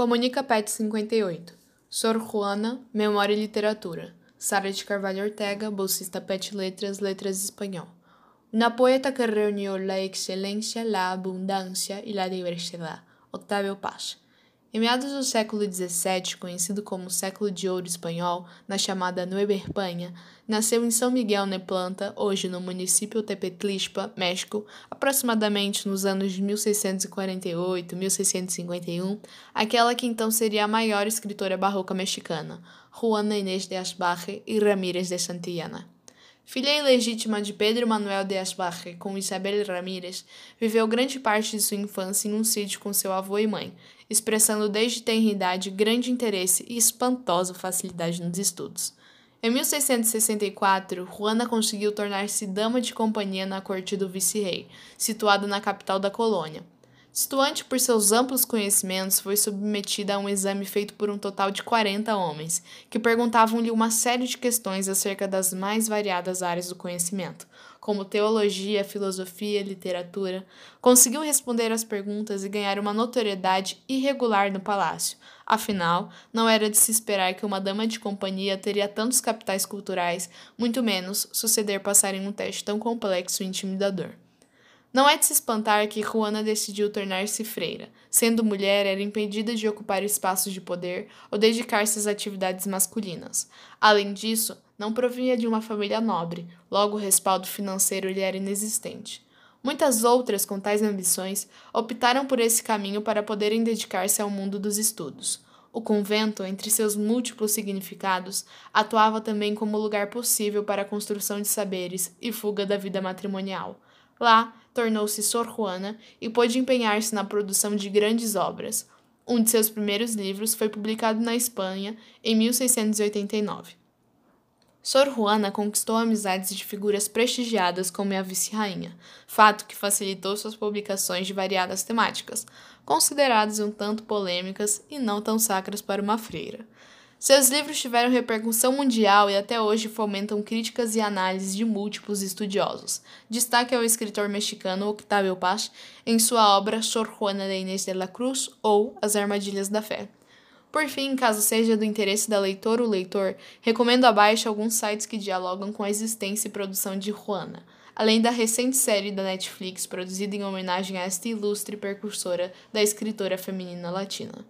Comunica PET 58. Sor Juana, Memória e Literatura. Sara de Carvalho Ortega, bolsista PET Letras, Letras Espanhol. Una poeta que reunió la excelencia, la abundancia y la diversidad. Octavio Paz. Em meados do século XVII, conhecido como século de ouro espanhol, na chamada Nueva Espanha, nasceu em São Miguel Neplanta, hoje no município Tepetlispa, México, aproximadamente nos anos de 1648-1651, aquela que então seria a maior escritora barroca mexicana, Juana Inés de Asbaje e Ramírez de Santillana. Filha ilegítima de Pedro Manuel de Asbaje com Isabel Ramírez, viveu grande parte de sua infância em um sítio com seu avô e mãe, expressando desde tenra idade grande interesse e espantosa facilidade nos estudos. Em 1664, Juana conseguiu tornar-se dama de companhia na corte do vice-rei, situada na capital da colônia. Situante por seus amplos conhecimentos, foi submetida a um exame feito por um total de 40 homens, que perguntavam-lhe uma série de questões acerca das mais variadas áreas do conhecimento, como teologia, filosofia, literatura. Conseguiu responder às perguntas e ganhar uma notoriedade irregular no palácio. Afinal, não era de se esperar que uma dama de companhia teria tantos capitais culturais, muito menos suceder passar em um teste tão complexo e intimidador. Não é de se espantar que Juana decidiu tornar-se freira. Sendo mulher, era impedida de ocupar espaços de poder ou dedicar-se às atividades masculinas. Além disso, não provinha de uma família nobre, logo o respaldo financeiro lhe era inexistente. Muitas outras com tais ambições optaram por esse caminho para poderem dedicar-se ao mundo dos estudos. O convento, entre seus múltiplos significados, atuava também como lugar possível para a construção de saberes e fuga da vida matrimonial. Lá, tornou-se Sor Juana e pôde empenhar-se na produção de grandes obras. Um de seus primeiros livros foi publicado na Espanha em 1689. Sor Juana conquistou amizades de figuras prestigiadas como a vice-rainha, fato que facilitou suas publicações de variadas temáticas, consideradas um tanto polêmicas e não tão sacras para uma freira. Seus livros tiveram repercussão mundial e até hoje fomentam críticas e análises de múltiplos estudiosos. Destaque ao escritor mexicano Octavio Paz em sua obra Sor Juana de Inés de la Cruz ou As Armadilhas da Fé. Por fim, caso seja do interesse da leitora ou leitor, recomendo abaixo alguns sites que dialogam com a existência e produção de Juana, além da recente série da Netflix produzida em homenagem a esta ilustre precursora da escritora feminina latina.